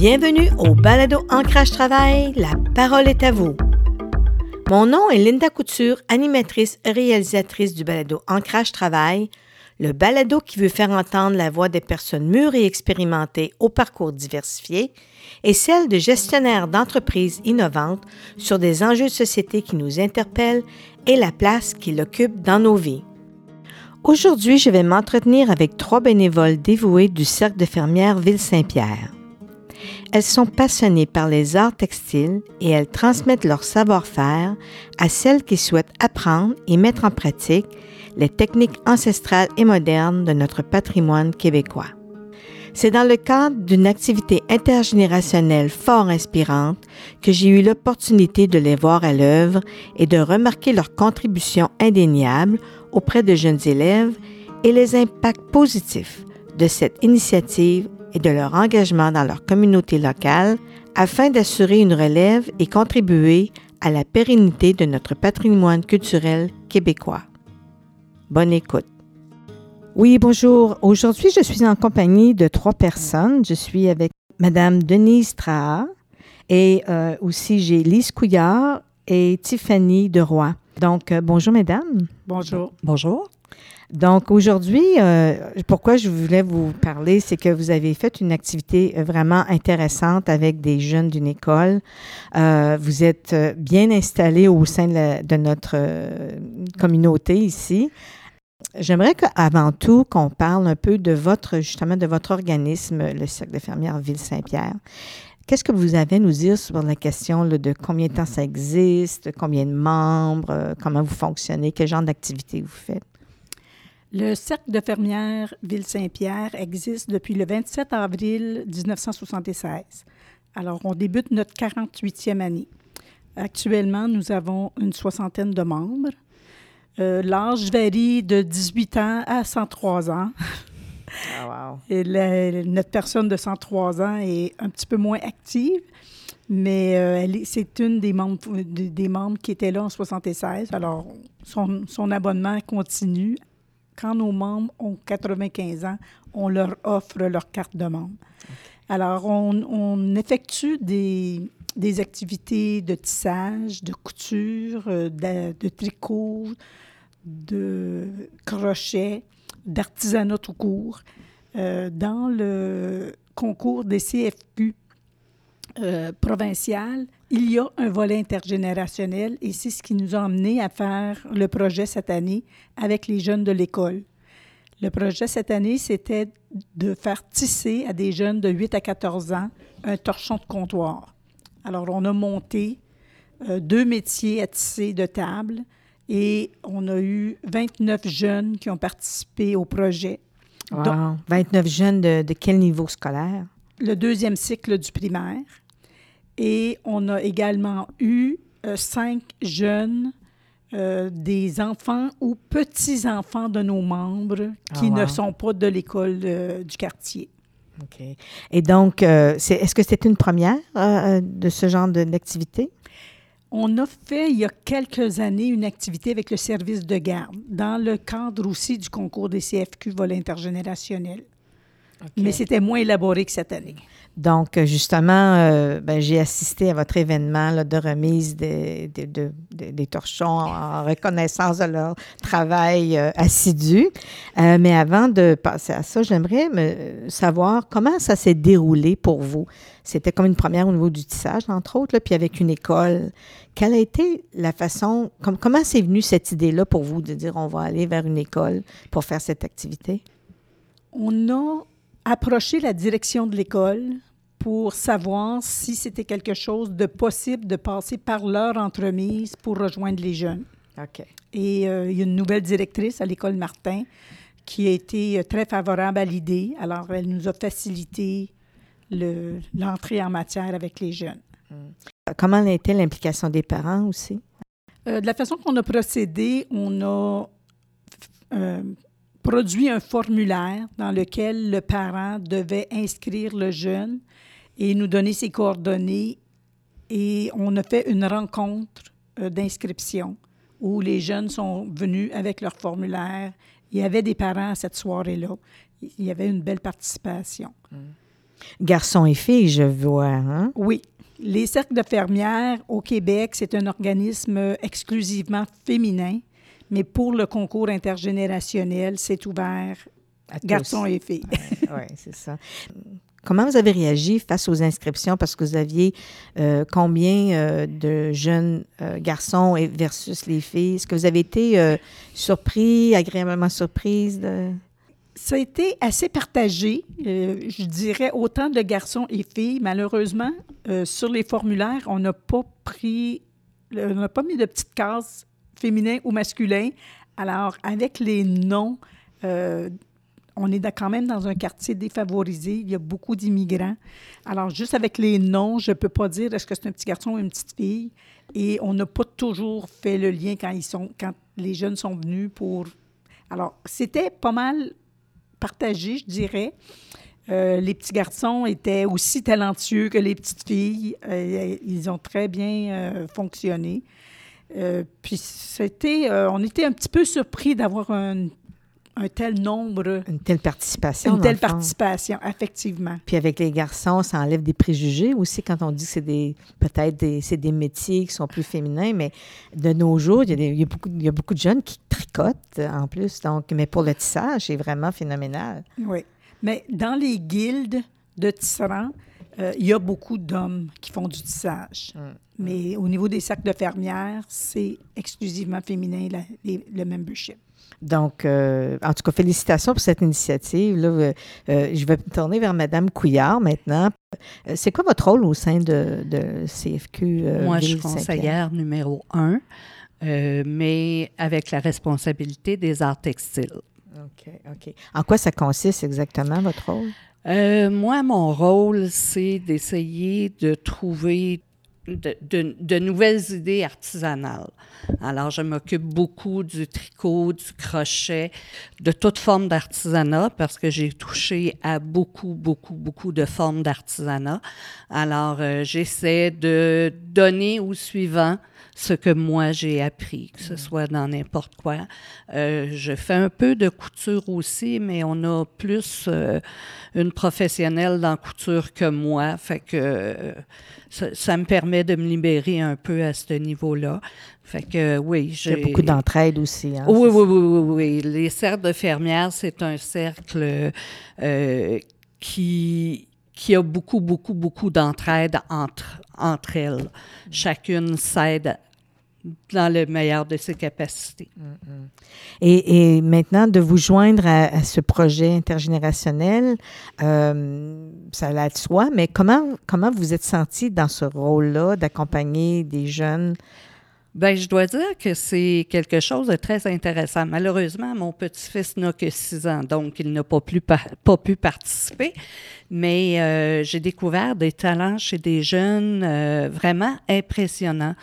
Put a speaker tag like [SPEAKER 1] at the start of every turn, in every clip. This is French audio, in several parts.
[SPEAKER 1] Bienvenue au Balado Ancrage Travail. La parole est à vous. Mon nom est Linda Couture, animatrice et réalisatrice du Balado Ancrage Travail, le balado qui veut faire entendre la voix des personnes mûres et expérimentées au parcours diversifié et celle de gestionnaires d'entreprises innovantes sur des enjeux de société qui nous interpellent et la place qu'ils occupent dans nos vies. Aujourd'hui, je vais m'entretenir avec trois bénévoles dévoués du Cercle de fermières Ville-Saint-Pierre. Elles sont passionnées par les arts textiles et elles transmettent leur savoir-faire à celles qui souhaitent apprendre et mettre en pratique les techniques ancestrales et modernes de notre patrimoine québécois. C'est dans le cadre d'une activité intergénérationnelle fort inspirante que j'ai eu l'opportunité de les voir à l'œuvre et de remarquer leur contribution indéniable auprès de jeunes élèves et les impacts positifs de cette initiative et de leur engagement dans leur communauté locale afin d'assurer une relève et contribuer à la pérennité de notre patrimoine culturel québécois. Bonne écoute. Oui, bonjour. Aujourd'hui, je suis en compagnie de trois personnes. Je suis avec Madame Denise Traha et euh, aussi j'ai Lise Couillard et Tiffany Deroy. Donc, euh, bonjour, mesdames.
[SPEAKER 2] Bonjour.
[SPEAKER 3] Bonjour.
[SPEAKER 1] Donc aujourd'hui, euh, pourquoi je voulais vous parler, c'est que vous avez fait une activité vraiment intéressante avec des jeunes d'une école. Euh, vous êtes bien installés au sein de, la- de notre euh, communauté ici. J'aimerais qu'avant tout qu'on parle un peu de votre justement de votre organisme, le Cercle de fermières Ville-Saint-Pierre. Qu'est-ce que vous avez à nous dire sur la question là, de combien de temps ça existe, combien de membres, euh, comment vous fonctionnez, quel genre d'activité vous faites?
[SPEAKER 2] Le Cercle de fermières Ville-Saint-Pierre existe depuis le 27 avril 1976. Alors, on débute notre 48e année. Actuellement, nous avons une soixantaine de membres. Euh, L'âge varie de 18 ans à 103 ans.
[SPEAKER 1] Ah, wow.
[SPEAKER 2] Et la- notre personne de 103 ans est un petit peu moins active, mais euh, c'est une des membres, des des membres qui était là en 76. Alors, son, son abonnement continue. Quand nos membres ont 95 ans, on leur offre leur carte de membre. Alors, on, on effectue des, des activités de tissage, de couture, euh, de, de tricot, de crochet, d'artisanat tout court. Euh, dans le concours des CFQ euh, provincial, il y a un volet intergénérationnel et c'est ce qui nous a amené à faire le projet cette année avec les jeunes de l'école. Le projet cette année, c'était de faire tisser à des jeunes de 8 à 14 ans un torchon de comptoir. Alors, on a monté euh, deux métiers à tisser de table et on a eu 29 jeunes qui ont participé au projet.
[SPEAKER 1] Wow.
[SPEAKER 2] Donc,
[SPEAKER 1] 29 jeunes de, de quel niveau scolaire?
[SPEAKER 2] le deuxième cycle du primaire. Et on a également eu euh, cinq jeunes, euh, des enfants ou petits-enfants de nos membres qui
[SPEAKER 1] Ah, wow.
[SPEAKER 2] ne sont pas de l'école euh, du quartier.
[SPEAKER 1] OK. Et donc, c'est- est-ce que c'était une première de ce genre d'activité?
[SPEAKER 2] On a fait il y a quelques années une activité avec le service de garde dans le cadre aussi du concours des CFQ vol intergénérationnel. Mais c'était moins élaboré que cette année.
[SPEAKER 1] Donc, euh, justement, euh, ben, j'ai assisté à votre événement là, de remise des, des- de- de- des torchons en reconnaissance de leur travail euh, assidu. Euh, mais avant de passer à ça, j'aimerais me- savoir comment ça s'est déroulé pour vous. C'était comme une première au niveau du tissage, entre autres, là, puis avec une école. Quelle a été la façon, comme, comment c'est venu cette idée-là pour vous de dire on va aller vers une école pour faire cette activité?
[SPEAKER 2] On a approché la direction de l'école pour savoir si c'était quelque chose de possible de passer par leur entremise pour rejoindre les jeunes.
[SPEAKER 1] OK.
[SPEAKER 2] Et euh, il y a une nouvelle directrice à l'école Martin qui a été euh, très favorable à l'idée. Alors, elle nous a facilité le- l'entrée en matière avec les jeunes.
[SPEAKER 1] Comment a été l'implication des parents aussi?
[SPEAKER 2] Euh, de la façon qu'on a procédé, on a euh, produit un formulaire dans lequel le parent devait inscrire le jeune et nous donner ses coordonnées. Et on a fait une rencontre euh, d'inscription où les jeunes sont venus avec leur formulaire. Il y avait des parents à cette soirée-là. Il y avait une belle participation.
[SPEAKER 1] Garçons et filles, je vois. Hein?
[SPEAKER 2] Oui. Les cercles de fermières au Québec, c'est un organisme exclusivement féminin, mais pour le concours intergénérationnel, c'est ouvert
[SPEAKER 1] À tous.
[SPEAKER 2] garçons et filles.
[SPEAKER 1] Oui, c'est ça. Comment vous avez réagi face aux inscriptions? Parce que vous aviez euh, combien euh, de jeunes euh, garçons et- versus les filles? Est-ce que vous avez été surpris, agréablement surprise? De...
[SPEAKER 2] Ça a été assez partagé, je dirais autant de garçons et filles. Malheureusement, sur les formulaires, on n'a pas pris, on n'a pas mis de petites cases féminin ou masculin. Alors, avec les noms, euh, on est quand même dans un quartier défavorisé. Il y a beaucoup d'immigrants. Alors, juste avec les noms, je ne peux pas dire est-ce que c'est un petit garçon ou une petite fille. Et on n'a pas toujours fait le lien quand, ils sont, quand les jeunes sont venus pour. Alors, c'était pas mal partagé, je dirais. Euh, les petits garçons étaient aussi talentueux que les petites filles. Euh, ils ont très bien fonctionné. Euh, puis c'était, euh, on était un petit peu surpris d'avoir un, un tel nombre,
[SPEAKER 1] Une telle participation.
[SPEAKER 2] une telle participation, effectivement.
[SPEAKER 1] Puis avec les garçons, ça enlève des préjugés aussi quand on dit que c'est des peut-être des, c'est des métiers qui sont plus féminins, mais de nos jours, il y a, des- il y a beaucoup, il y a beaucoup de jeunes qui tricotent euh, en plus. Donc, mais pour le tissage, c'est vraiment phénoménal.
[SPEAKER 2] Oui. Mais dans les guildes de tisserands, euh, il y a beaucoup d'hommes qui font du tissage. Mais au niveau des sacs de fermières, c'est exclusivement féminin, la- les- le membership.
[SPEAKER 1] Donc, euh, en tout cas, félicitations pour cette initiative. Là, euh, euh, je vais me tourner vers Madame Couillard maintenant. Euh, C'est quoi votre rôle au sein de, de CFQ? euh,
[SPEAKER 3] Moi, je suis conseillère numéro un, euh, mais avec la responsabilité des arts textiles.
[SPEAKER 1] OK, OK. En quoi ça consiste exactement, votre rôle?
[SPEAKER 3] Euh, moi, mon rôle, c'est d'essayer de trouver de, de- de nouvelles idées artisanales. Alors, je m'occupe beaucoup du tricot, du crochet, de toute forme d'artisanat parce que j'ai touché à beaucoup, beaucoup, beaucoup de formes d'artisanat. Alors, euh, j'essaie de donner au suivant ce que moi j'ai appris, que ce soit dans n'importe quoi. Euh, je fais un peu de couture aussi, mais on a plus euh, une professionnelle dans couture que moi, fait que ça, ça me permet de me libérer un peu à ce niveau-là. Fait que oui,
[SPEAKER 1] Il y
[SPEAKER 3] j'ai
[SPEAKER 1] a beaucoup d'entraide aussi. Hein?
[SPEAKER 3] oui, oui, oui, oui, oui. Les cercles de fermières, c'est un cercle euh, qui, qui a beaucoup, beaucoup, beaucoup d'entraide entre, entre elles. Chacune s'aide dans le meilleur de ses capacités.
[SPEAKER 1] Et, et maintenant, de vous joindre à, à ce projet intergénérationnel, euh, ça allait de soi, mais comment, comment vous êtes senti dans ce rôle-là d'accompagner des jeunes?
[SPEAKER 3] Ben, je dois dire que c'est quelque chose de très intéressant. Malheureusement, mon petit-fils n'a que six ans, donc il n'a pas, plus par- pas pu participer. Mais euh, j'ai découvert des talents chez des jeunes euh, vraiment impressionnants.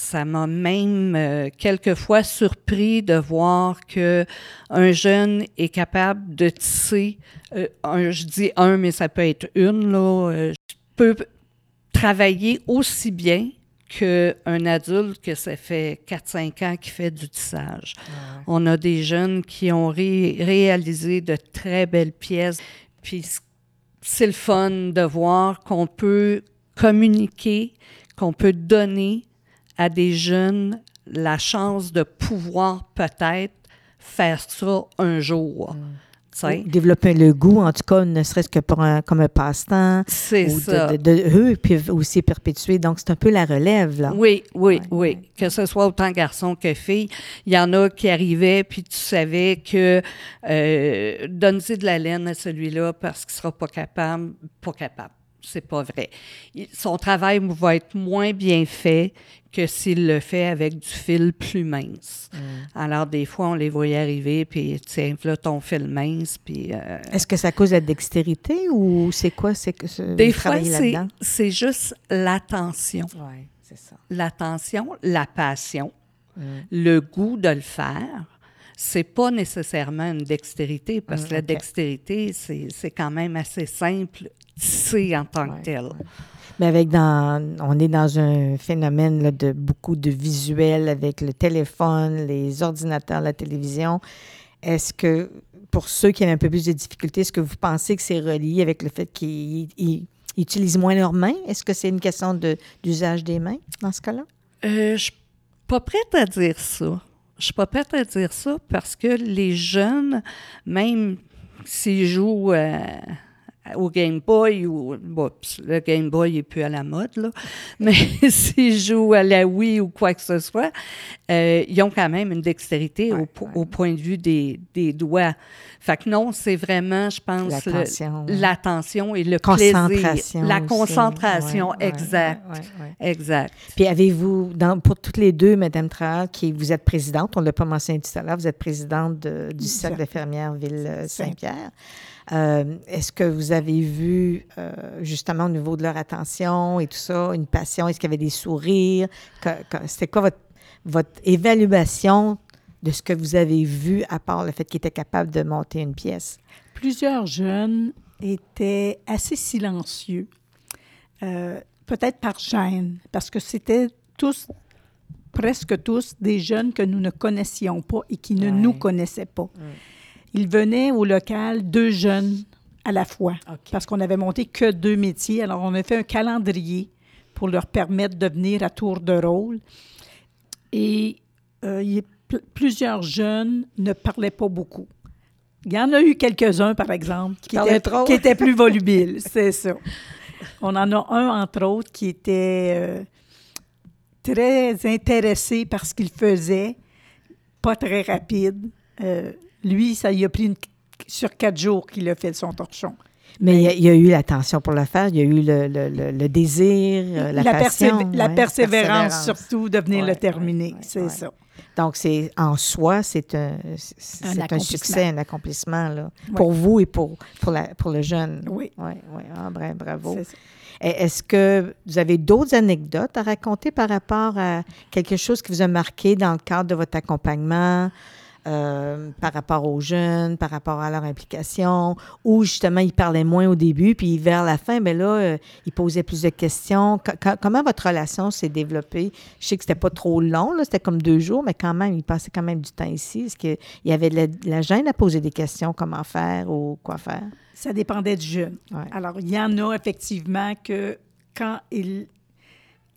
[SPEAKER 3] Ça m'a même euh, quelquefois surpris de voir que un jeune est capable de tisser, euh, un, je dis un, mais ça peut être une, là, euh, peut travailler aussi bien qu'un adulte que ça fait 4-5 ans qui fait du tissage. On a des jeunes qui ont ré- réalisé de très belles pièces. Puis c'est le fun de voir qu'on peut communiquer, qu'on peut donner à des jeunes la chance de pouvoir peut-être faire ça un jour. Sais?
[SPEAKER 1] Développer le goût, en tout cas, ne serait-ce que pour un, comme un passe-temps.
[SPEAKER 3] C'est
[SPEAKER 1] de-
[SPEAKER 3] ça.
[SPEAKER 1] De, de- eux peuvent aussi perpétuer. Donc, c'est un peu la relève, là.
[SPEAKER 3] Oui, oui,
[SPEAKER 1] Ouais,
[SPEAKER 3] oui.
[SPEAKER 1] ouais.
[SPEAKER 3] Que ce soit autant garçon que fille. Il y en a qui arrivaient, puis tu savais que euh, donne-y de la laine à celui-là parce qu'il sera pas capable. Pas capable. C'est pas vrai. Il- son travail va être moins bien fait que s'il le fait avec du fil plus mince. Alors, des fois, on les voyait arriver, puis tiens, là, ton fil mince, puis... euh,
[SPEAKER 1] Est-ce que ça cause la dextérité ou c'est quoi? C'est que ce-
[SPEAKER 3] des fois, c'est juste l'attention.
[SPEAKER 1] Oui, c'est ça.
[SPEAKER 3] L'attention, la passion.
[SPEAKER 1] Mm.
[SPEAKER 3] le goût de le faire, c'est pas nécessairement une dextérité, parce que la
[SPEAKER 1] ok.
[SPEAKER 3] dextérité, c'est c'est quand même assez simple, tisser en tant
[SPEAKER 1] Ouais,
[SPEAKER 3] que tel.
[SPEAKER 1] ouais. Mais avec dans, on est dans un phénomène là, de beaucoup de visuels avec le téléphone, les ordinateurs, la télévision. est-ce que, pour ceux qui avaient un peu plus de difficultés, est-ce que vous pensez que c'est relié avec le fait qu'ils ils utilisent moins leurs mains? Est-ce que c'est une question de- d'usage des mains dans ce cas-là?
[SPEAKER 3] Euh, je suis pas prête à dire ça. Je suis pas prête à dire ça parce que les jeunes, même s'ils jouent euh, au Game Boy ou bon, le Game Boy est plus à la mode là, mais s'ils jouent à la Wii ou quoi que ce soit, euh, ils ont quand même une dextérité
[SPEAKER 1] Ouais,
[SPEAKER 3] au,
[SPEAKER 1] ouais.
[SPEAKER 3] au point de vue des, des doigts. Fait que non, c'est vraiment, je pense,
[SPEAKER 1] L'attention.
[SPEAKER 3] et le
[SPEAKER 1] concentration.
[SPEAKER 3] plaisir. La concentration,
[SPEAKER 1] Ouais,
[SPEAKER 3] exact.
[SPEAKER 1] ouais, ouais, ouais.
[SPEAKER 3] Exact.
[SPEAKER 1] Puis avez-vous, dans- pour toutes les deux, Madame Traal, qui vous êtes présidente, on ne l'a pas mentionné tout à l'heure, vous êtes présidente de- du Cercle d'infirmières Ville-Saint-Pierre. Euh, Est-ce que vous avez vu, euh, justement, au niveau de leur attention et tout ça, une passion? Est-ce qu'il y avait des sourires? C'était quoi votre, votre évaluation de ce que vous avez vu, à part le fait qu'ils étaient capables de monter une pièce?
[SPEAKER 2] Plusieurs jeunes étaient assez silencieux, euh, peut-être par gêne, parce que c'était tous, presque tous, des jeunes que nous ne connaissions pas et qui ne
[SPEAKER 1] Ouais.
[SPEAKER 2] nous connaissaient pas. Ils venaient au local deux jeunes à la fois, parce qu'on avait monté que deux métiers. Alors, on a fait un calendrier pour leur permettre de venir à tour de rôle. Et euh, il pl- plusieurs jeunes ne parlaient pas beaucoup. Il y en a eu quelques-uns, par exemple, qui,
[SPEAKER 1] parlaient
[SPEAKER 2] étaient,
[SPEAKER 1] trop.
[SPEAKER 2] qui étaient plus volubiles, c'est ça. On en a un, entre autres, qui était euh, très intéressé par ce qu'il faisait, pas très rapide. Euh, lui, ça y a pris une- sur quatre jours qu'il a fait son torchon.
[SPEAKER 1] Mais il y a, il y a eu l'attention pour le faire, il y a eu le, le- le- le désir, euh, la, passion.
[SPEAKER 2] la
[SPEAKER 1] ouais,
[SPEAKER 2] persévérance, surtout, de venir
[SPEAKER 1] Ouais,
[SPEAKER 2] le terminer,
[SPEAKER 1] ouais,
[SPEAKER 2] c'est ça.
[SPEAKER 1] Donc, c'est en soi, c'est un, succès, un accomplissement là, pour vous et pour, pour, la, pour le jeune.
[SPEAKER 2] Oui.
[SPEAKER 1] Oui, oui. Ah, bra- bravo. Est-ce que vous avez d'autres anecdotes à raconter par rapport à quelque chose qui vous a marqué dans le cadre de votre accompagnement, euh, par rapport aux jeunes, par rapport à leur implication, ou justement, ils parlaient moins au début, puis vers la fin, bien là, euh, ils posaient plus de questions. Co- co- comment votre relation s'est développée? Je sais que c'était pas trop long, là, c'était comme deux jours, mais quand même, ils passaient quand même du temps ici. Est-ce qu'il y avait de la, de la gêne à poser des questions, comment faire ou quoi faire?
[SPEAKER 2] Ça dépendait du jeune.
[SPEAKER 1] Ouais.
[SPEAKER 2] Alors, il y en a effectivement que quand il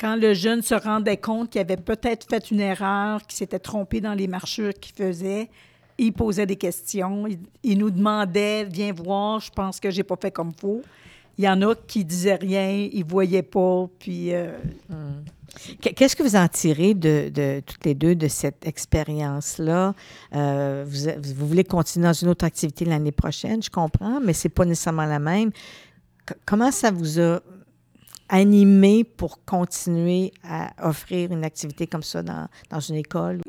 [SPEAKER 2] quand le jeune se rendait compte qu'il avait peut-être fait une erreur, qu'il s'était trompé dans les marchures qu'il faisait, il posait des questions. Il, nous demandait Viens voir, je pense que j'ai pas fait comme faut. Il y en a qui disaient rien, ils voyaient pas, puis euh,
[SPEAKER 1] Qu- Qu'est-ce que vous en tirez de, toutes les deux de cette expérience-là? Euh, vous, voulez continuer dans une autre activité l'année prochaine, je comprends, mais c'est pas nécessairement la même. Comment ça vous a animé pour continuer à offrir une activité comme ça dans, dans une école?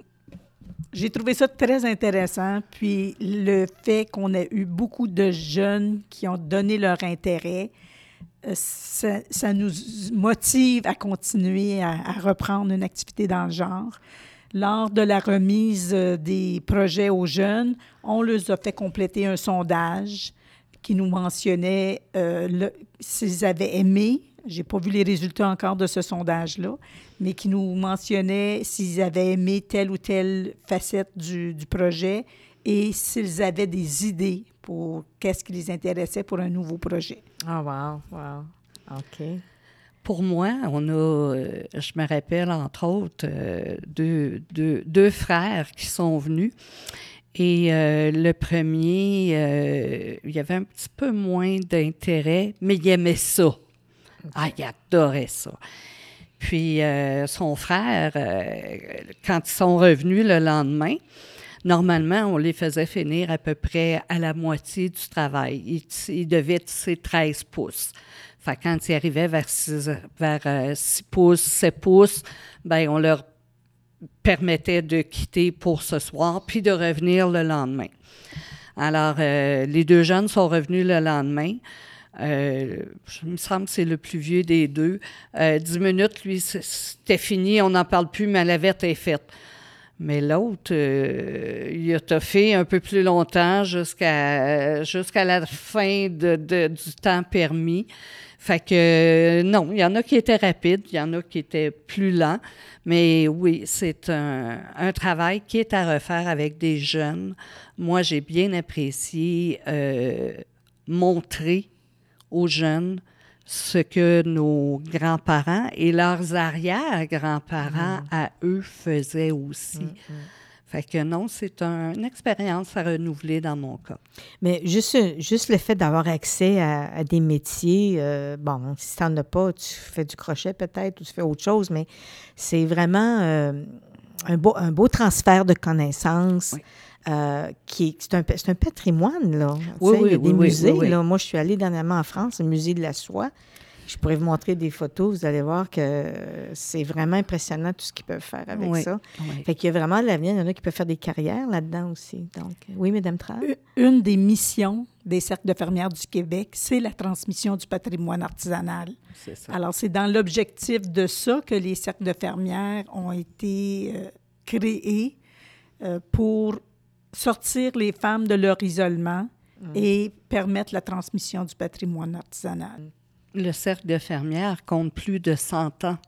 [SPEAKER 2] J'ai trouvé ça très intéressant. Puis le fait qu'on ait eu beaucoup de jeunes qui ont donné leur intérêt, euh, ça, nous motive à continuer à, reprendre une activité dans le genre. Lors de la remise euh, des projets aux jeunes, on leur a fait compléter un sondage qui nous mentionnait euh, s'ils avaient aimé. J'ai pas vu les résultats encore de ce sondage-là, mais qui nous mentionnait s'ils avaient aimé telle ou telle facette du, du projet et s'ils avaient des idées pour qu'est-ce qui les intéressait pour un nouveau projet.
[SPEAKER 1] Ah, wow, wow. OK.
[SPEAKER 3] Pour moi, on a, euh, je me rappelle entre autres, euh, deux, deux- deux frères qui sont venus. Et euh, le premier, euh, il y avait un petit peu moins d'intérêt, mais il aimait ça. Ah, il adorait ça. Puis euh, son frère, euh, quand ils sont revenus le lendemain, normalement, on les faisait finir à peu près à la moitié du travail. Ils, devaient tisser 13 pouces. Fait quand ils arrivaient vers 6, vers, euh, 6 pouces, 7 pouces, ben on leur permettait de quitter pour ce soir, puis de revenir le lendemain. Alors, les deux jeunes sont revenus le lendemain. Euh, je- me semble que c'est le plus vieux des deux. Euh, dix minutes, lui, c'était fini, on n'en parle plus, mais la verte est faite. Mais l'autre, euh, il a toffé un peu plus longtemps jusqu'à jusqu'à la fin de, du temps permis. Fait que euh, non, il y en a qui étaient rapides, il y en a qui étaient plus lents. Mais oui, c'est un, un travail qui est à refaire avec des jeunes. Moi, j'ai bien apprécié euh, montrer aux jeunes ce que nos grands-parents et leurs arrière-grands-parents à eux faisaient aussi. Fait que non, c'est un- une expérience à renouveler dans mon cas.
[SPEAKER 1] Mais juste, juste le fait d'avoir accès à, à des métiers, euh, bon, si tu n'en as pas, tu fais du crochet peut-être ou tu fais autre chose, mais c'est vraiment euh, un, beau, un beau transfert de connaissances.
[SPEAKER 3] Oui.
[SPEAKER 1] euh, qui est- c'est un, un patrimoine, là.
[SPEAKER 3] Oui,
[SPEAKER 1] sais, il y a
[SPEAKER 3] oui,
[SPEAKER 1] des
[SPEAKER 3] oui, oui,
[SPEAKER 1] musées,
[SPEAKER 3] oui, oui.
[SPEAKER 1] là. Moi, je suis allée dernièrement en France, le musée de la soie. Je pourrais vous montrer des photos, vous allez voir que c'est vraiment impressionnant tout ce qu'ils peuvent faire avec
[SPEAKER 3] Oui,
[SPEAKER 1] ça.
[SPEAKER 3] oui.
[SPEAKER 1] Fait qu'il y a vraiment de l'avenir. Il y en a qui peuvent faire des carrières là-dedans aussi. Donc, oui, Madame Trapp?
[SPEAKER 2] Une des missions des cercles de fermières du Québec, c'est la transmission du patrimoine artisanal.
[SPEAKER 3] C'est ça.
[SPEAKER 2] Alors, c'est dans l'objectif de ça que les cercles de fermières ont été euh, créés euh, pour sortir les femmes de leur isolement et permettre la transmission du patrimoine artisanal.
[SPEAKER 3] Le cercle de fermières compte plus de 100 ans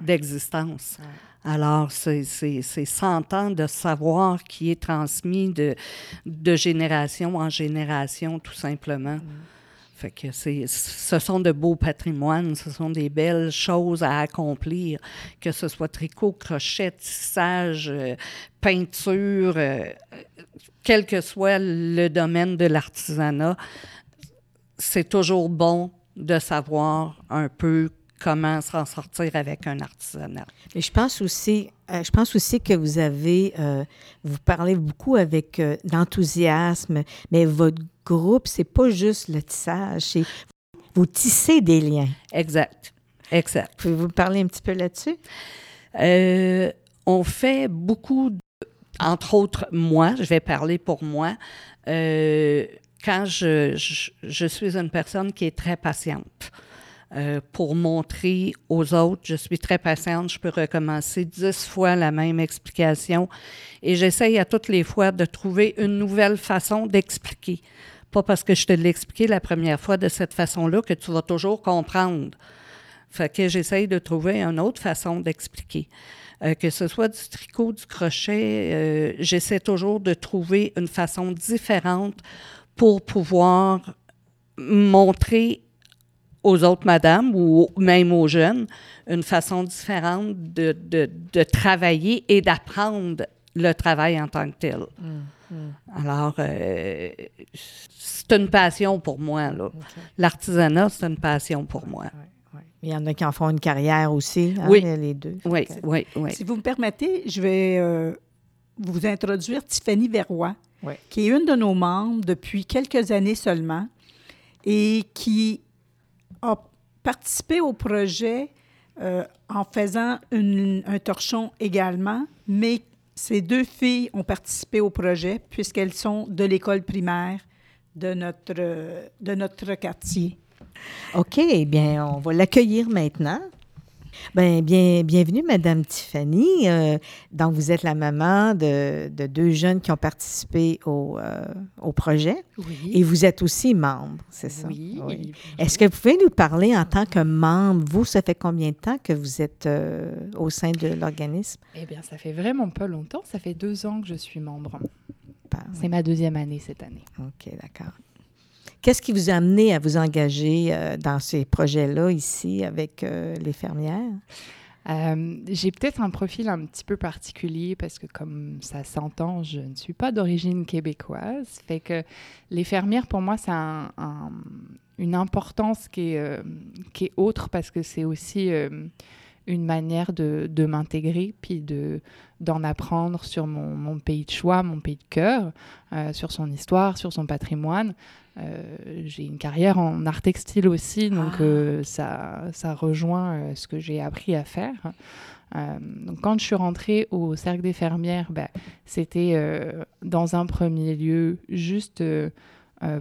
[SPEAKER 3] d'existence. Alors, c'est c'est- c'est 100 ans de savoir qui est transmis de, de génération en génération, tout simplement. Fait que ce sont de beaux patrimoines, ce sont des belles choses à accomplir, que ce soit tricot, crochet, tissage, euh, peinture, euh, quel que soit le domaine de l'artisanat, c'est toujours bon de savoir un peu comment s'en sortir avec un artisanat.
[SPEAKER 1] Mais je pense aussi, euh, je pense aussi que vous avez, euh, vous parlez beaucoup avec euh, d'enthousiasme, mais votre groupe, c'est pas juste le tissage, c'est vous tissez des liens.
[SPEAKER 3] Exact. Exact.
[SPEAKER 1] Pouvez-vous parler un petit peu là-dessus?
[SPEAKER 3] Euh, on fait beaucoup, de- entre autres, moi, je vais parler pour moi. Quand je suis une personne qui est très patiente, euh, pour montrer aux autres, je suis très patiente, je peux recommencer dix fois la même explication et j'essaye à toutes les fois de trouver une nouvelle façon d'expliquer. Pas parce que je te l'ai expliqué la première fois de cette façon-là que tu vas toujours comprendre. Fait que j'essaye de trouver une autre façon d'expliquer. Euh, que ce soit du tricot, du crochet, euh, j'essaie toujours de trouver une façon différente pour pouvoir montrer aux autres madames ou même aux jeunes une façon différente de, de, de travailler et d'apprendre le travail en tant que tel. Alors, euh, c'est une passion pour moi. là. L'artisanat, c'est une passion pour moi.
[SPEAKER 1] Il y en a qui en font une carrière aussi, hein,
[SPEAKER 3] Oui.
[SPEAKER 1] les deux.
[SPEAKER 3] Oui, oui, oui.
[SPEAKER 2] Si vous me permettez, je vais euh, vous introduire Tiffany Verroy,
[SPEAKER 1] Oui.
[SPEAKER 2] qui est une de nos membres depuis quelques années seulement et qui a participé au projet euh, en faisant une- un torchon également, mais ces deux filles ont participé au projet puisqu'elles sont de l'école primaire de notre, de notre quartier.
[SPEAKER 1] OK, eh bien, on va l'accueillir maintenant. Bien, bien, bienvenue, Madame Tiffany. Euh, donc, vous êtes la maman de, de deux jeunes qui ont participé au, euh, au projet
[SPEAKER 4] Oui.
[SPEAKER 1] et vous êtes aussi membre, c'est ça?
[SPEAKER 4] Oui.
[SPEAKER 1] Est-ce que vous pouvez nous parler en tant que membre? Vous, ça fait combien de temps que vous êtes euh, au sein de l'organisme?
[SPEAKER 4] Eh bien, ça fait vraiment pas longtemps. Ça fait deux ans que je suis membre. C'est ma deuxième année cette année.
[SPEAKER 1] OK, d'accord. Qu'est-ce qui vous a amené à vous engager euh, dans ces projets-là ici avec euh, les fermières?
[SPEAKER 4] Euh, J'ai peut-être un profil un petit peu particulier parce que, comme ça s'entend, je ne suis pas d'origine québécoise. Fait que les fermières, pour moi, un- une importance qui est, qui est autre parce que c'est aussi une manière de, de m'intégrer puis de d'en apprendre sur mon, mon pays de choix, mon pays de cœur, euh, sur son histoire, sur son patrimoine. Euh, j'ai une carrière en art textile aussi, donc
[SPEAKER 1] Ah.
[SPEAKER 4] euh, ça, ça rejoint ce que j'ai appris à faire. Donc quand je suis rentrée au Cercle des fermières, ben, c'était dans un premier lieu juste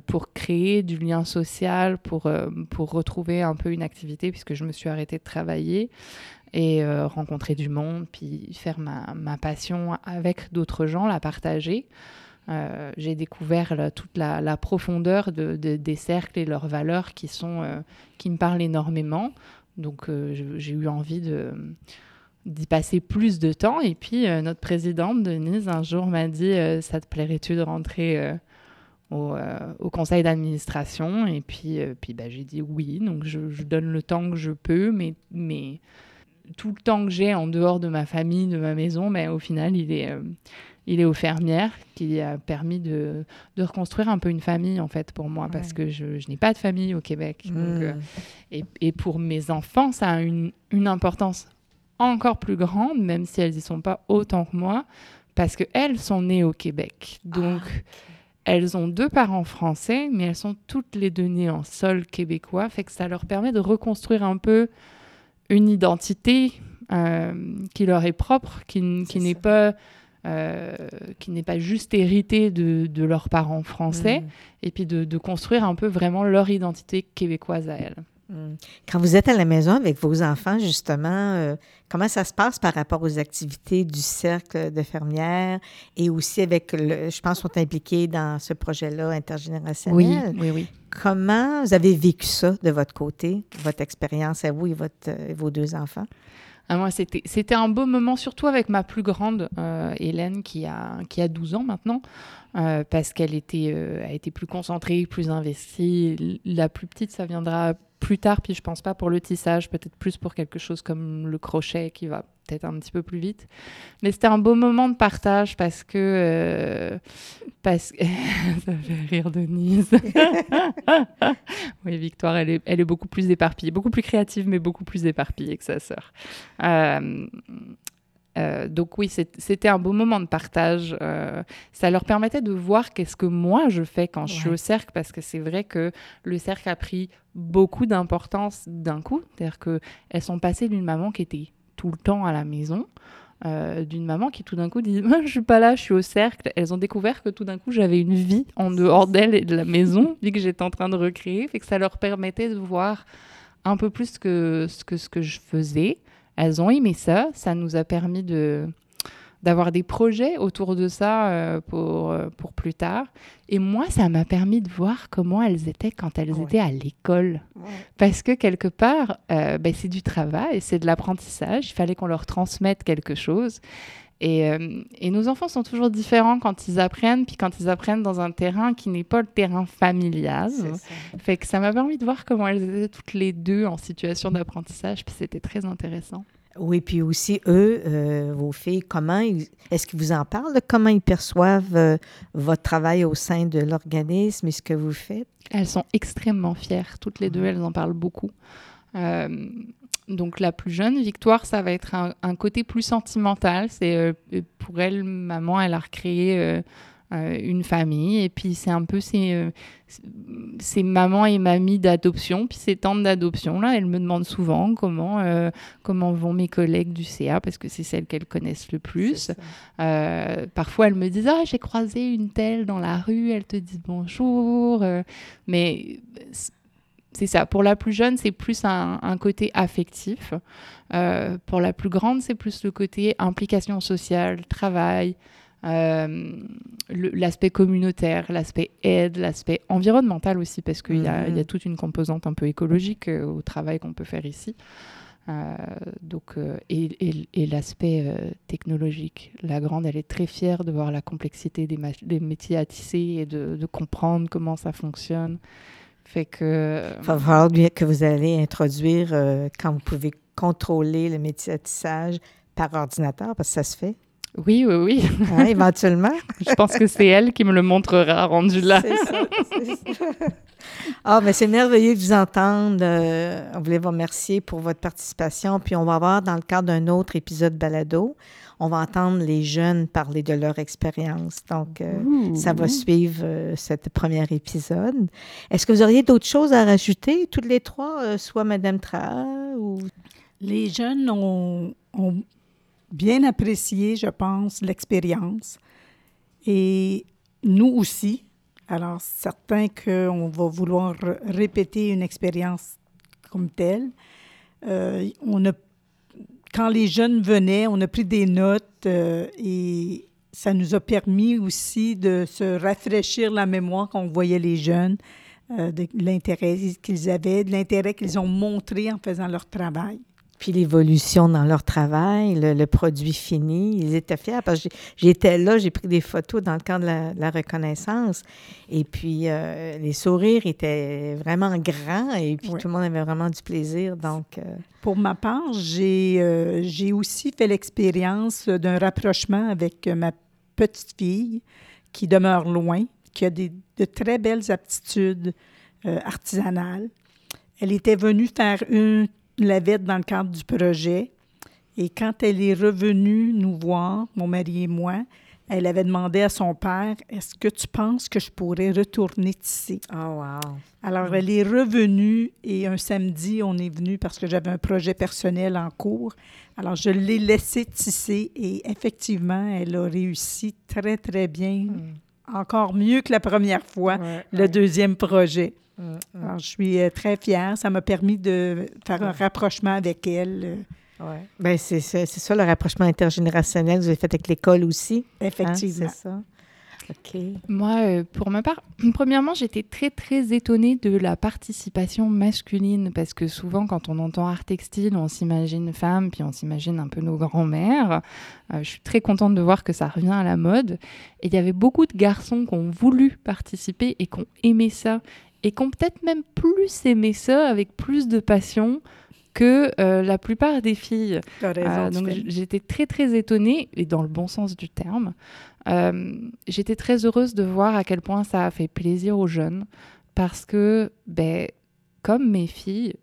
[SPEAKER 4] pour créer du lien social, pour, euh, pour retrouver un peu une activité, puisque je me suis arrêtée de travailler. et euh, rencontrer du monde, puis faire ma, ma passion avec d'autres gens, la partager. Euh, j'ai découvert toute la, profondeur de, de- des cercles et leurs valeurs qui, sont, euh, qui me parlent énormément. Donc euh, j'ai eu envie d'y passer plus de temps. Et puis euh, notre présidente, Denise, un jour m'a dit, euh, ça te plairait-tu de rentrer euh, au, euh, au conseil d'administration Et puis, euh, puis bah, j'ai dit oui. Donc je, je donne le temps que je peux, mais, mais tout le temps que j'ai en dehors de ma famille, de ma maison, mais au final, il est, euh, il est aux fermières, qui a permis de, de reconstruire un peu une famille, en fait, pour moi, parce que je, je n'ai pas de famille au Québec. Donc, euh,
[SPEAKER 1] Mm.
[SPEAKER 4] et, et pour mes enfants, ça a une, une importance encore plus grande, même si elles n'y sont pas autant que moi, parce qu'elles sont nées au Québec. Donc, elles ont deux parents français, mais elles sont toutes les deux nées en sol québécois, fait que ça leur permet de reconstruire un peu une identité euh, qui leur est propre, qui, n'est pas... euh, qui n'est pas juste héritée de, de leurs parents français,
[SPEAKER 1] Mm.
[SPEAKER 4] et puis de, de construire un peu vraiment leur identité québécoise à elles.
[SPEAKER 1] Mm. Quand vous êtes à la maison avec vos enfants, justement, euh, comment ça se passe par rapport aux activités du cercle de fermières et aussi avec, le, je pense, sont impliqués dans ce projet-là intergénérationnel?
[SPEAKER 4] oui, oui.
[SPEAKER 1] Comment vous avez vécu ça de votre côté, votre expérience à vous et, votre, et vos deux enfants?
[SPEAKER 4] Ah, moi, c'était, un beau moment, surtout avec ma plus grande, euh, Hélène, qui a, qui a 12 ans maintenant, euh, parce qu'elle était, euh, a été plus concentrée, plus investie. La plus petite, ça viendra plus tard, puis je pense pas pour le tissage, peut-être plus pour quelque chose comme le crochet qui va peut-être un petit peu plus vite. Mais c'était un beau moment de partage parce que... euh, parce ça fait rire Denise. oui, Victoire, elle est, elle est beaucoup plus éparpillée, beaucoup plus créative, mais beaucoup plus éparpillée que sa sœur. Euh, euh, donc oui, c'était un beau moment de partage. Euh, ça leur permettait de voir qu'est-ce que moi je fais quand je suis au cercle, parce que c'est vrai que le cercle a pris beaucoup d'importance d'un coup. C'est-à-dire qu'elles sont passées d'une maman qui était tout le temps à la maison, euh, d'une maman qui tout d'un coup dit je suis pas là, je suis au cercle. Elles ont découvert que tout d'un coup j'avais une vie en dehors d'elles et de la maison, vu que j'étais en train de recréer, fait que ça leur permettait de voir un peu plus que ce que, ce que je faisais. Elles ont aimé ça, ça nous a permis de d'avoir des projets autour de ça euh, pour, euh, pour plus tard. Et moi, ça m'a permis de voir comment elles étaient quand elles
[SPEAKER 1] Ouais.
[SPEAKER 4] étaient à l'école. Parce que quelque part, euh, ben, c'est du travail, c'est de l'apprentissage. Il fallait qu'on leur transmette quelque chose. Et, euh, et nos enfants sont toujours différents quand ils apprennent, puis quand ils apprennent dans un terrain qui n'est pas le terrain familial. Fait que ça m'a permis de voir comment elles étaient toutes les deux en situation d'apprentissage, puis c'était très intéressant.
[SPEAKER 1] Oui, puis aussi, eux, euh, vos filles, comment est-ce qu'ils vous en parlent comment ils perçoivent euh, votre travail au sein de l'organisme et ce que vous faites?
[SPEAKER 4] Elles sont extrêmement fières, toutes les deux, elles en parlent beaucoup. Euh, donc la plus jeune, Victoire, ça va être un, un côté plus sentimental. C'est pour elle, maman, elle a recréé euh, une famille et puis c'est un peu ses, euh, ses maman et mamie d'adoption, puis ses tantes d'adoption. Là, elle me demande souvent comment euh, comment vont mes collègues du CA parce que c'est celles qu'elles connaissent le plus. Euh, parfois, elles me disent Ah, j'ai croisé une telle dans la rue, elle te dit bonjour. Mais c'est ça. Pour la plus jeune, c'est plus un, un côté affectif. Euh, pour la plus grande, c'est plus le côté implication sociale, travail, euh, l'aspect communautaire, l'aspect aide, l'aspect environnemental aussi, parce qu'il y, a-
[SPEAKER 1] Mhm.
[SPEAKER 4] il y a toute une composante un peu écologique euh, au travail qu'on peut faire ici. Euh, donc, et et- et l'aspect technologique. La grande, elle est très fière de voir la complexité des, métiers à tisser et de, de comprendre comment ça fonctionne. Fait que.
[SPEAKER 1] Il va falloir que vous allez introduire quand vous pouvez contrôler le métier à tissage par ordinateur, parce que ça se fait,
[SPEAKER 4] Oui, oui, oui.
[SPEAKER 1] hein, éventuellement.
[SPEAKER 4] Je pense que c'est elle qui me le montrera rendu là.
[SPEAKER 1] C'est ça, c'est ça. Ah, mais c'est merveilleux de vous entendre. Euh, on voulait vous remercier pour votre participation. Puis on va voir dans le cadre d'un autre épisode balado, on va entendre les jeunes parler de leur expérience. Donc, euh, ça va suivre euh, cet premier épisode. Est-ce que vous auriez d'autres choses à rajouter, toutes les trois, euh, soit Madame Tra ou...
[SPEAKER 2] Les jeunes ont, ont bien apprécié, je pense, l'expérience. Et nous aussi. Alors, certain qu'on va vouloir répéter une expérience comme telle. Euh, on a, quand les jeunes venaient, on a pris des notes euh, et ça nous a permis aussi de se rafraîchir la mémoire quand on voyait les jeunes, euh, de l'intérêt qu'ils avaient, de l'intérêt qu'ils ont montré en faisant leur travail.
[SPEAKER 1] Puis l'évolution dans leur travail, le, le produit fini, ils étaient fiers parce que j'étais là, j'ai pris des photos dans le cadre de la, la reconnaissance. Et puis euh, les sourires étaient vraiment grands et puis tout le monde avait vraiment du plaisir. Donc, euh,
[SPEAKER 2] Pour ma part, j'ai euh, j'ai aussi fait l'expérience d'un rapprochement avec ma petite fille qui demeure loin, qui a des, de très belles aptitudes artisanales. Elle était venue faire une lavette dans le cadre du projet et quand elle est revenue nous voir, mon mari et moi, elle avait demandé à son père, est-ce que tu penses que je pourrais retourner tisser?
[SPEAKER 1] oh wow!
[SPEAKER 2] Alors, elle est revenue et un samedi, on est venu parce que j'avais un projet personnel en cours. Alors, je l'ai laissé tisser et effectivement, elle a réussi très, très bien, encore mieux que la première fois, le deuxième projet.
[SPEAKER 1] Mm, mm,
[SPEAKER 2] Alors, je suis euh, très fière. Ça m'a permis de faire un rapprochement avec elle, euh,
[SPEAKER 1] ouais. Ben, c'est c'est- c'est ça le rapprochement intergénérationnel que vous avez fait avec l'école aussi. hein,
[SPEAKER 2] effectivement.
[SPEAKER 1] c'est ça? OK.
[SPEAKER 4] Moi, euh, pour ma part, premièrement, j'étais très, très étonnée de la participation masculine parce que souvent, quand on entend art textile, on s'imagine femme, puis on s'imagine un peu nos grands-mères. Euh, je suis très contente de voir que ça revient à la mode. Et il y avait beaucoup de garçons qui ont voulu participer et qui ont aimé ça et qui ont peut-être même plus aimé ça avec plus de passion que euh, la plupart des filles.
[SPEAKER 2] Raison,
[SPEAKER 4] Euh, donc j'étais très très étonnée, et dans le bon sens du terme. Euh, j'étais très heureuse de voir à quel point ça a fait plaisir aux jeunes, parce que, ben, comme mes filles,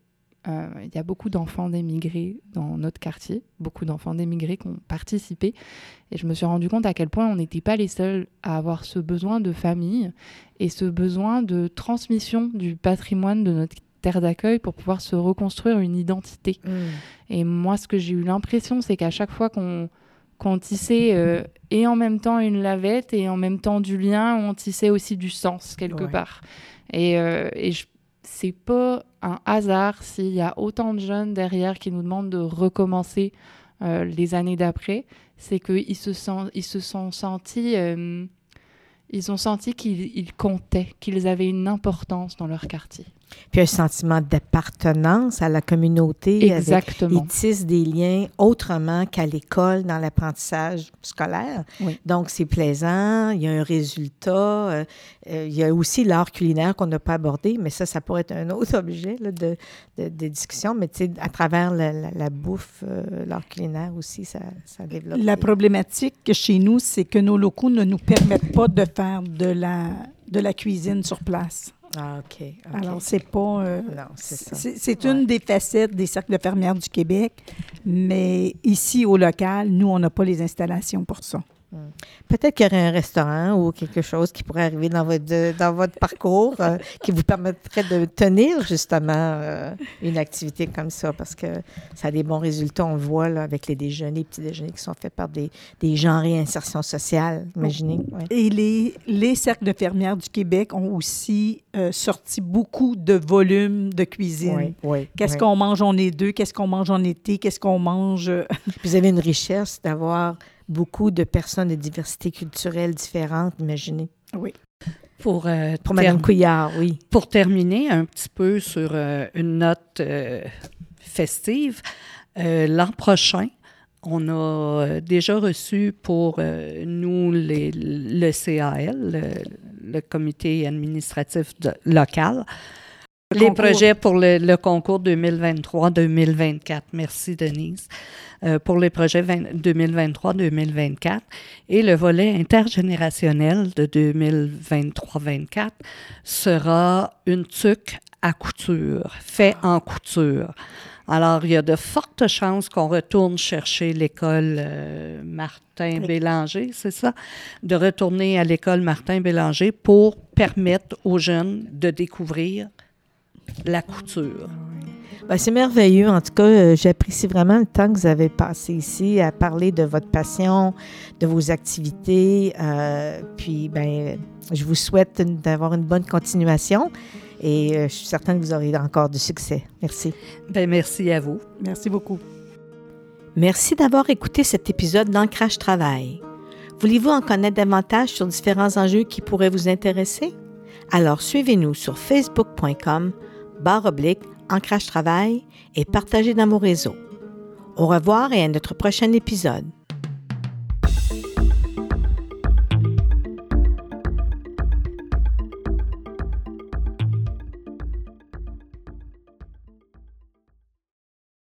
[SPEAKER 4] il y a beaucoup d'enfants d'émigrés dans notre quartier, beaucoup d'enfants d'émigrés qui ont participé, et je me suis rendu compte à quel point on n'était pas les seuls à avoir ce besoin de famille et ce besoin de transmission du patrimoine de notre terre d'accueil pour pouvoir se reconstruire une identité.
[SPEAKER 1] Mm.
[SPEAKER 4] Et moi, ce que j'ai eu l'impression, c'est qu'à chaque fois qu'on qu'on tissait euh, et en même temps une lavette et en même temps du lien, on tissait aussi du sens quelque
[SPEAKER 1] Ouais.
[SPEAKER 4] part. Et, euh, et je- c'est pas un hasard s'il y a autant de jeunes derrière qui nous demandent de recommencer euh, les années d'après. C'est qu'ils se, sent- ils se sont sentis. euh, ils ont senti qu'ils ils comptaient, qu'ils avaient une importance dans leur quartier.
[SPEAKER 1] Puis un sentiment d'appartenance à la communauté. avec-
[SPEAKER 4] Exactement.
[SPEAKER 1] Ils tissent des liens autrement qu'à l'école, dans l'apprentissage scolaire.
[SPEAKER 4] Oui.
[SPEAKER 1] Donc, c'est plaisant, il y a un résultat. euh, euh, il y a aussi l'art culinaire qu'on n'a pas abordé, mais ça, ça pourrait être un autre objet là, de, de, de discussion. Mais tu sais, à travers la, la- la bouffe, euh, l'art culinaire aussi, ça, ça développe.
[SPEAKER 2] La
[SPEAKER 1] des-
[SPEAKER 2] problématique chez nous, c'est que nos locaux ne nous permettent pas de faire de la, de la cuisine sur place.
[SPEAKER 1] Ah, OK. OK.
[SPEAKER 2] Alors, c'est pas. euh,
[SPEAKER 1] non, c'est ça.
[SPEAKER 2] c'est c'est
[SPEAKER 1] Ouais.
[SPEAKER 2] une des facettes des cercles de fermières du Québec, mais ici, au local, nous, on n'a pas les installations pour ça.
[SPEAKER 1] Peut-être qu'il y aurait un restaurant ou quelque chose qui pourrait arriver dans votre, de- dans votre parcours euh, qui vous permettrait de tenir justement euh, une activité comme ça parce que ça a des bons résultats. On le voit là, avec les déjeuners, petits déjeuners qui sont faits par des, des gens en réinsertion sociale. Imaginez. ouais.
[SPEAKER 2] Et les, les cercles de fermières du Québec ont aussi euh, sorti beaucoup de volumes de cuisine.
[SPEAKER 1] Oui, oui,
[SPEAKER 2] Qu'est-ce
[SPEAKER 1] oui.
[SPEAKER 2] qu'on mange en deux, qu'est-ce qu'on mange en été, qu'est-ce qu'on mange.
[SPEAKER 1] Vous avez une richesse d'avoir beaucoup de personnes de diversité culturelle différentes, imaginez.
[SPEAKER 2] Oui.
[SPEAKER 3] Pour, euh,
[SPEAKER 1] Pour Mme Couillard, oui.
[SPEAKER 3] pour terminer un petit peu sur euh, une note euh, festive, euh, l'an prochain, on a déjà reçu pour euh, nous les- le CAL, le, le comité administratif de- local,
[SPEAKER 2] Le
[SPEAKER 3] les
[SPEAKER 2] concours.
[SPEAKER 3] projets pour le, le concours 2023-2024. Merci, Denise. Euh, pour les projets 20 2023-2024 et le volet intergénérationnel de 2023-24 sera une tuque à couture, fait en couture. Alors, il y a de fortes chances qu'on retourne chercher l'école euh, Martin. Bélanger, c'est ça? De retourner à l'école Martin Bélanger pour permettre aux jeunes de découvrir la couture.
[SPEAKER 1] Ben, c'est merveilleux. En tout cas, euh, j'apprécie vraiment le temps que vous avez passé ici à parler de votre passion, de vos activités. euh, puis, ben, je vous souhaite d'avoir une bonne continuation et euh, je suis certaine que vous aurez encore du succès. Merci.
[SPEAKER 3] Ben, merci à vous.
[SPEAKER 2] Merci beaucoup.
[SPEAKER 1] Merci d'avoir écouté cet épisode d'Ancrage Travail. Voulez-vous en connaître davantage sur différents enjeux qui pourraient vous intéresser? Alors suivez-nous sur facebook.com barre oblique Ancrage Travail et partagez dans vos réseaux. Au revoir et à notre prochain épisode.